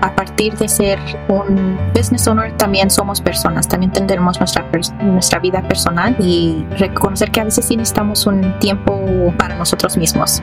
a partir de ser un business owner también somos personas, también tendremos nuestra, nuestra vida personal y reconocer que a veces sí necesitamos un tiempo para nosotros mismos.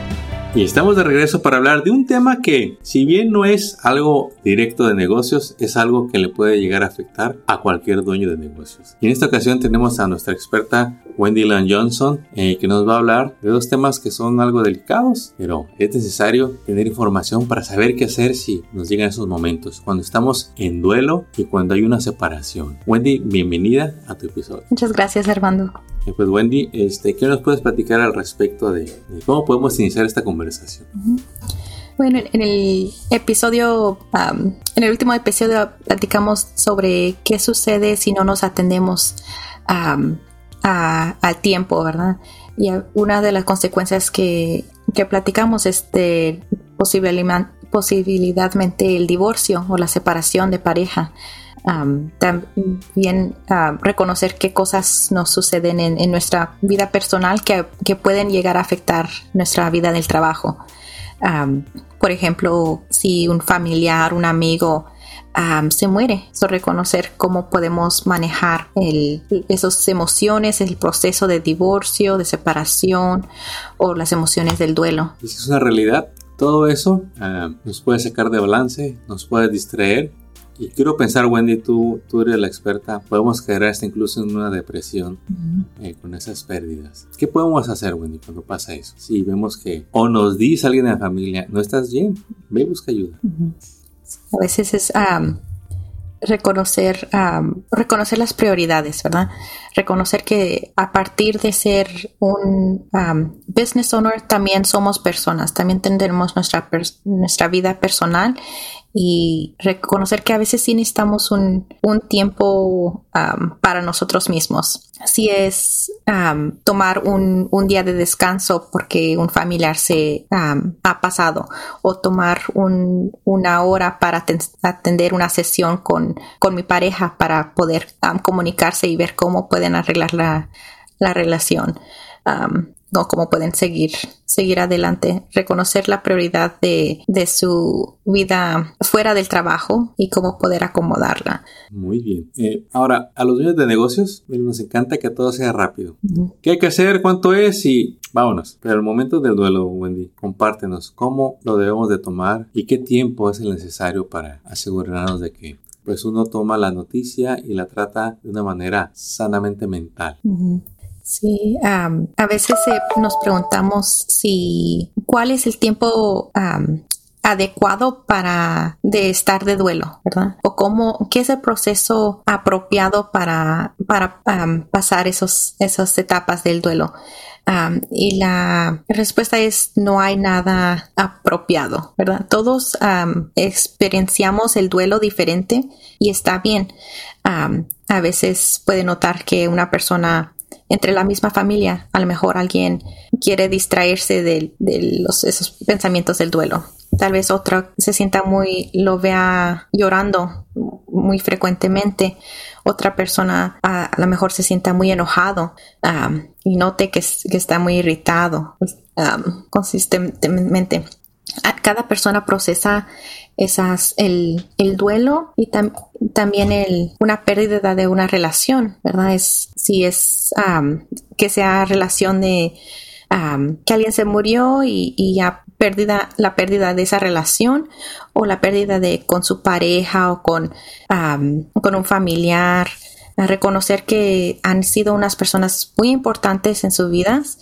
Y estamos de regreso para hablar de un tema que, si bien no es algo directo de negocios, es algo que le puede llegar a afectar a cualquier dueño de negocios. Y en esta ocasión tenemos a nuestra experta Wendy Lan Johnson, eh, que nos va a hablar de dos temas que son algo delicados, pero es necesario tener información para saber qué hacer si nos llegan esos momentos, cuando estamos en duelo y cuando hay una separación. Wendy, bienvenida a tu episodio. Muchas gracias, Armando. Pues Wendy, este, ¿qué nos puedes platicar al respecto de, cómo podemos iniciar esta conversación? Bueno, en el episodio, en el último episodio platicamos sobre qué sucede si no nos atendemos al tiempo, ¿verdad? Y una de las consecuencias que, que platicamos es de posibilidadmente el divorcio o la separación de pareja también reconocer qué cosas nos suceden en, nuestra vida personal que, pueden llegar a afectar nuestra vida del trabajo. por ejemplo, si un familiar, un amigo se muere, so reconocer cómo podemos manejar esas emociones, el proceso de divorcio, de separación o las emociones del duelo. Es una realidad. Todo eso nos puede sacar de balance, nos puede distraer y quiero pensar, Wendy, tú, tú eres la experta, podemos caer hasta incluso en una depresión eh, con esas pérdidas. ¿Qué podemos hacer, Wendy, cuando pasa eso? Si vemos que o nos dice alguien de la familia, no estás bien, ve y busca ayuda. A veces es reconocer, reconocer las prioridades, ¿verdad? Reconocer que a partir de ser un business owner también somos personas, también tendremos nuestra, nuestra vida personal y reconocer que a veces sí necesitamos un, un tiempo para nosotros mismos. Si es tomar un, un, día de descanso porque un familiar se ha pasado o tomar un, una hora para atender una sesión con, con, mi pareja para poder comunicarse y ver cómo pueden arreglar la, la relación no cómo pueden seguir, seguir adelante, reconocer la prioridad de, su vida fuera del trabajo y cómo poder acomodarla. Muy bien. Eh, ahora, a los dueños de negocios nos encanta que todo sea rápido. ¿Qué hay que hacer? ¿Cuánto es? Y vámonos. Pero el momento del duelo, Wendy, compártenos cómo lo debemos de tomar y qué tiempo es el necesario para asegurarnos de que pues uno toma la noticia y la trata de una manera sanamente mental. Sí, a veces eh, nos preguntamos si cuál es el tiempo adecuado para de estar de duelo, ¿verdad? O cómo, qué es el proceso apropiado para, para pasar esos, esas etapas del duelo. y la respuesta es no hay nada apropiado, ¿verdad? Todos experienciamos el duelo diferente y está bien. a veces puede notar que una persona entre la misma familia. A lo mejor alguien quiere distraerse de, los, esos pensamientos del duelo. Tal vez otra se sienta muy, lo vea llorando muy frecuentemente. Otra persona a, lo mejor se sienta muy enojado y note que, está muy irritado consistentemente. Cada persona procesa esas, el, el duelo y también el, una pérdida de una relación, ¿verdad? Es, si es que sea relación de que alguien se murió y, y ya pérdida, la pérdida de esa relación o la pérdida de con su pareja o con, con un familiar reconocer que han sido unas personas muy importantes en sus vidas,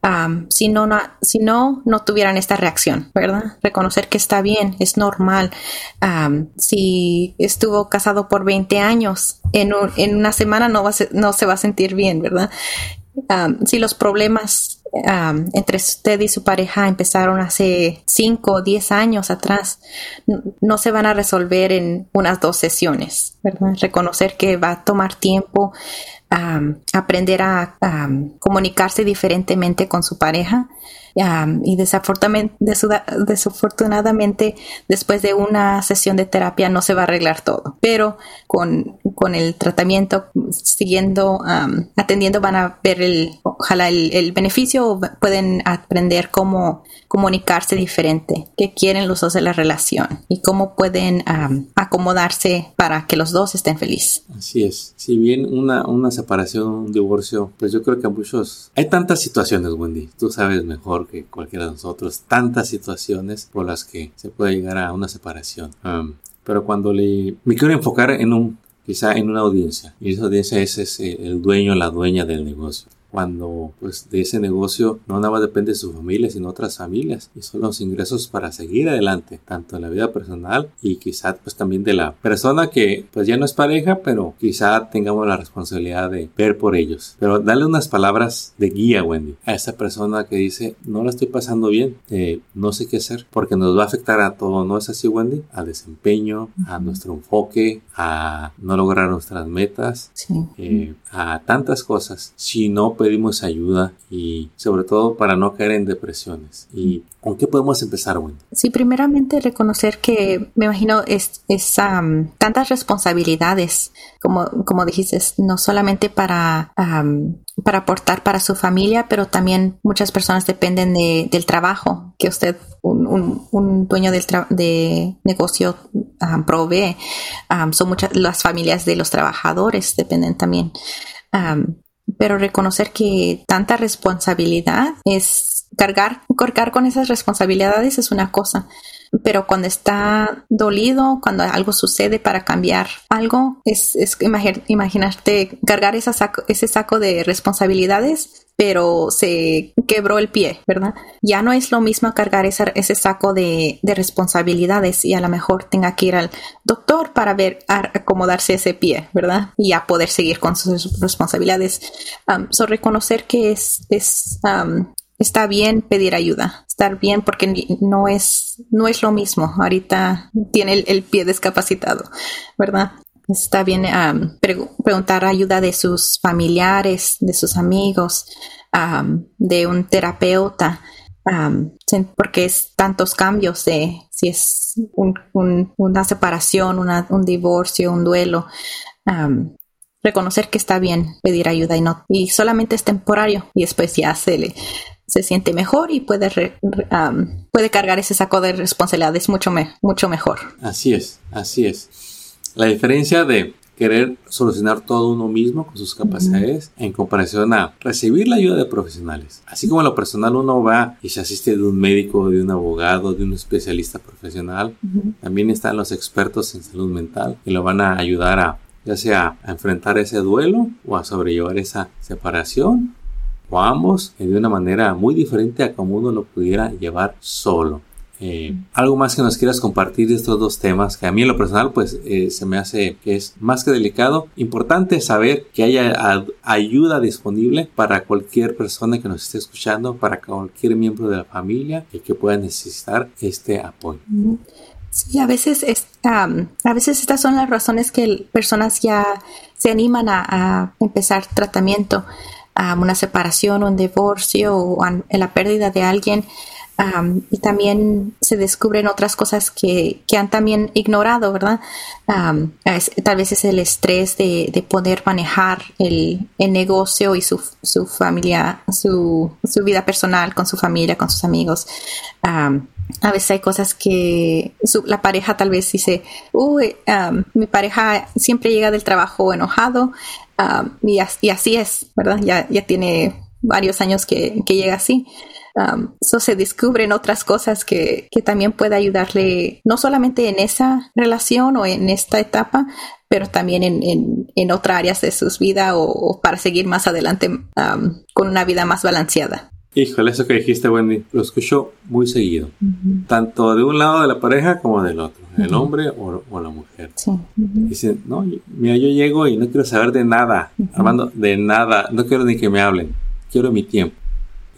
si, no, no, si no, no tuvieran esta reacción, ¿verdad? Reconocer que está bien, es normal. si estuvo casado por 20 años, en, en una semana no, va no se va a sentir bien, ¿verdad? si los problemas entre usted y su pareja empezaron hace 5 o 10 años atrás, no se van a resolver en unas dos sesiones, ¿verdad? Reconocer que va a tomar tiempo aprender a comunicarse diferentemente con su pareja y desafortunadamente, después de una sesión de terapia no se va a arreglar todo, pero con, con el tratamiento, siguiendo, atendiendo, van a ver el, ojalá el, el beneficio, pueden aprender cómo comunicarse diferente, qué quieren los dos de la relación y cómo pueden acomodarse para que los dos estén felices. Así es. Si bien una, una separación, un divorcio, pues yo creo que muchos... Hay tantas situaciones, Wendy. Tú sabes mejor que cualquiera de nosotros. Tantas situaciones por las que se puede llegar a una separación. pero cuando le... Me quiero enfocar en un quizá en una audiencia. Y esa audiencia es, es el dueño, la dueña del negocio cuando pues de ese negocio no nada más depende de su familia sino otras familias y son los ingresos para seguir adelante tanto en la vida personal y quizá pues también de la persona que pues ya no es pareja pero quizá tengamos la responsabilidad de ver por ellos. Pero dale unas palabras de guía Wendy a esa persona que dice no la estoy pasando bien eh, no sé qué hacer porque nos va a afectar a todo no es así Wendy al desempeño a nuestro enfoque a no lograr nuestras metas eh, a tantas cosas. Si no pedimos ayuda y sobre todo para no caer en depresiones. ¿Y con qué podemos empezar, Wendy? Sí, primeramente reconocer que me imagino es, tantas responsabilidades, como, como dijiste, no solamente para, para aportar para su familia, pero también muchas personas dependen del trabajo que usted, un, dueño del de negocio, provee. son muchas las familias de los trabajadores dependen también pero reconocer que tanta responsabilidad es cargar, cargar con esas responsabilidades es una cosa. Pero cuando está dolido, cuando algo sucede para cambiar algo, es, es imaginarte cargar ese saco, ese saco de responsabilidades pero se quebró el pie, ¿verdad? Ya no es lo mismo cargar ese, saco de, responsabilidades y a lo mejor tenga que ir al doctor para ver, acomodarse ese pie, ¿verdad? Y ya poder seguir con sus responsabilidades. Um, reconocer que es, es está bien pedir ayuda, estar bien porque no es, no es lo mismo. Ahorita tiene el, pie discapacitado, ¿verdad? Está bien preguntar ayuda de sus familiares, de sus amigos, de un terapeuta, porque es tantos cambios de si es una separación, un divorcio, un duelo. reconocer que está bien pedir ayuda y no y solamente es temporario y después ya se le se siente mejor y puede puede cargar ese saco de responsabilidades mucho mucho mejor. Así es, así es. La diferencia de querer solucionar todo uno mismo con sus capacidades en comparación a recibir la ayuda de profesionales. Así como en lo personal uno va y se asiste de un médico, de un abogado, de un especialista profesional, también están los expertos en salud mental que lo van a ayudar a ya sea a enfrentar ese duelo o a sobrellevar esa separación o ambos de una manera muy diferente a como uno lo pudiera llevar solo. Eh, algo más que nos quieras compartir de estos dos temas que a mí en lo personal pues eh, se me hace que es más que delicado. Importante saber que haya ayuda disponible para cualquier persona que nos esté escuchando para cualquier miembro de la familia y que pueda necesitar este apoyo. Sí a veces a veces estas son las razones que personas ya se animan a, empezar tratamiento a una separación un divorcio o a la pérdida de alguien y también se descubren otras cosas que, que han también ignorado, ¿verdad? tal vez es el estrés de, de poder manejar el, el negocio y su, su familia, su, su, vida personal con su familia, con sus amigos. A veces hay cosas que la pareja tal vez dice, uy, mi pareja siempre llega del trabajo enojado y, y, así es, ¿verdad? Ya, tiene varios años que, llega así eso se descubren otras cosas que, también puede ayudarle, no solamente en esa relación o en esta etapa, pero también en otras áreas de sus vidas o, para seguir más adelante con una vida más balanceada. Híjole, eso que dijiste, Wendy, lo escucho muy seguido, tanto de un lado de la pareja como del otro, el hombre o, o, la mujer. Sí. Dicen, no, mira, yo llego y no quiero saber de nada, Armando, de nada, no quiero ni que me hablen, quiero mi tiempo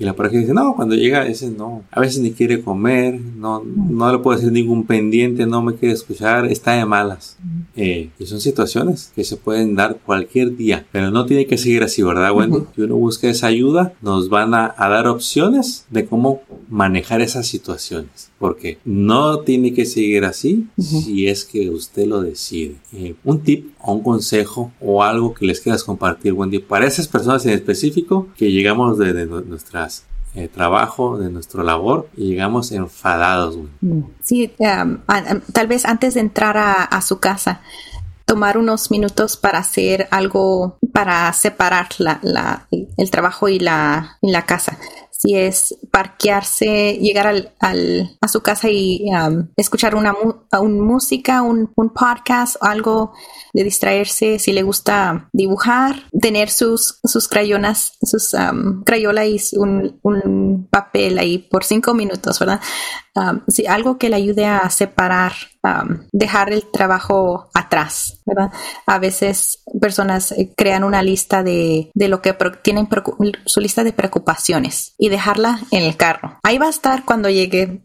Y la pareja dice, no, cuando llega, ese no, a veces ni quiere comer, no, no le puede hacer ningún pendiente, no me quiere escuchar, está de malas. Eh, y son situaciones que se pueden dar cualquier día, pero no tiene que seguir así, ¿verdad, Wendy? Si uno busca esa ayuda, nos van a, dar opciones de cómo manejar esas situaciones, porque no tiene que seguir así si es que usted lo decide. Eh, un tip o un consejo o algo que les quieras compartir, Wendy, para esas personas en específico que llegamos de, de nuestras eh, trabajo, de nuestra labor y llegamos enfadados. Mm. Sí, um, tal vez antes de entrar a, su casa, tomar unos minutos para hacer algo, para separar la, el trabajo y la, y la casa si es parquearse, llegar al, al, a su casa y um, escuchar una música, un, un, podcast, algo de distraerse, si le gusta dibujar, tener sus, sus crayonas, sus um, y un, un, papel ahí por cinco minutos, ¿verdad? Um, algo que le ayude a separar, um, dejar el trabajo atrás, ¿verdad? A veces personas eh, crean una lista de, de lo que tienen su lista de preocupaciones y dejarla en el carro. Ahí va a estar cuando llegue,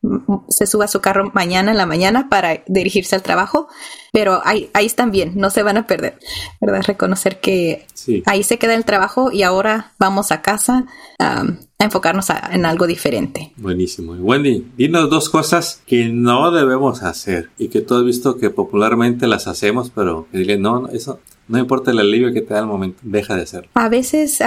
se suba a su carro mañana en la mañana para dirigirse al trabajo, pero ahí, ahí están bien, no se van a perder, ¿verdad? Reconocer que ahí se queda el trabajo y ahora vamos a casa um, a enfocarnos en algo diferente. Buenísimo. Wendy, dinos dos cosas que no debemos hacer y que tú has visto que popularmente las hacemos, pero que digan, no, eso no importa el alivio que te da el momento, deja de hacerlo. A veces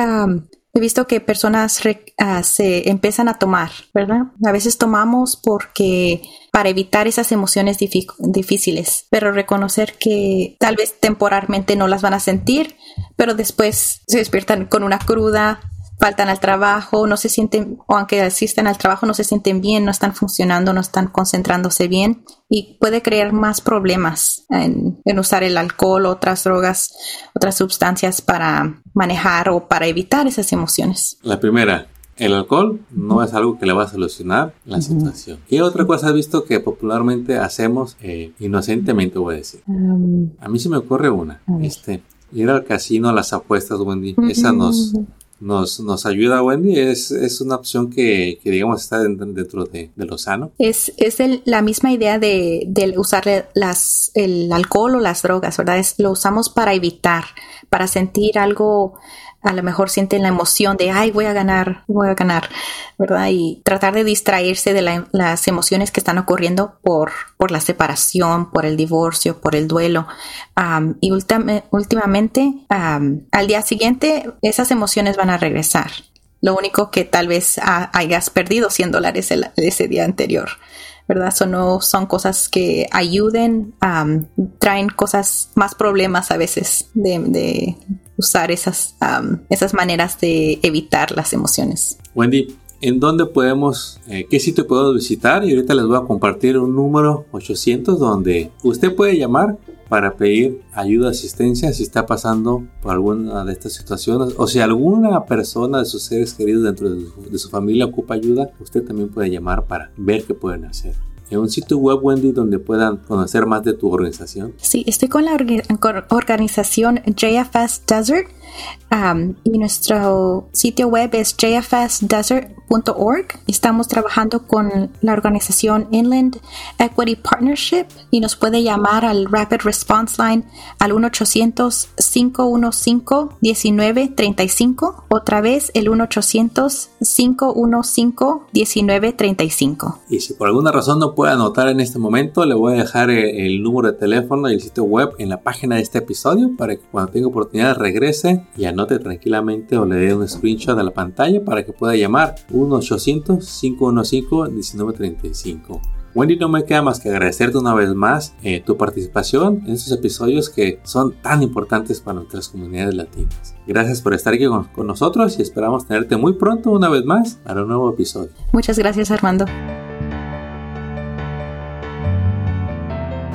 he visto que personas ah, se empiezan a tomar, ¿verdad? A veces tomamos porque para evitar esas emociones difíciles, pero reconocer que tal vez temporalmente no las van a sentir, pero después se despiertan con una cruda faltan al trabajo, no se sienten, o aunque asisten al trabajo, no se sienten bien, no están funcionando, no están concentrándose bien y puede crear más problemas en, usar el alcohol, otras drogas, otras sustancias para manejar o para evitar esas emociones. La primera, el alcohol no es algo que le va a solucionar la situación. ¿Qué otra cosa has visto que popularmente hacemos eh, inocentemente, voy a decir? a mí se me ocurre una. Este, ir al casino, las apuestas, Wendy. Esa nos, nos, nos ayuda, Wendy. Es, es una opción que, que digamos, está dentro de, lo sano. Es, es la misma idea de, de, usar las, el alcohol o las drogas, ¿verdad? Es, lo usamos para evitar, para sentir algo a lo mejor sienten la emoción de, ay, voy a ganar, voy a ganar, ¿verdad? Y tratar de distraerse de las emociones que están ocurriendo por, por la separación, por el divorcio, por el duelo. y últimamente, al día siguiente, esas emociones van a regresar. Lo único que tal vez hayas perdido 100 dólares ese día anterior. ¿Verdad? Eso no son cosas que ayuden, traen cosas, más problemas a veces de, usar esas, esas maneras de evitar las emociones. Wendy, ¿en dónde podemos, eh, qué sitio puedo visitar? Y ahorita les voy a compartir un número 800 donde usted puede llamar para pedir ayuda, asistencia si está pasando por alguna de estas situaciones o si alguna persona de sus seres queridos dentro de su, de su familia ocupa ayuda, usted también puede llamar para ver qué pueden hacer en un sitio web, Wendy, donde puedan conocer más de tu organización? Sí, estoy con la organización JFS Desert Um, y nuestro sitio web es jfsdesert.org. Estamos trabajando con la organización Inland Equity Partnership y nos puede llamar al Rapid Response Line al 1-800-515-1935. Otra vez el 1-800-515-1935. Y si por alguna razón no puede anotar en este momento, le voy a dejar eh, el número de teléfono y el sitio web en la página de este episodio para que cuando tenga oportunidad regrese y anote tranquilamente o le dé un screenshot de la pantalla para que pueda llamar 1-800-515-1935. Wendy, no me queda más que agradecerte una vez más eh, tu participación en estos episodios que son tan importantes para nuestras comunidades latinas. Gracias por estar aquí con, con nosotros y esperamos tenerte muy pronto una vez más para un nuevo episodio. Muchas gracias Armando.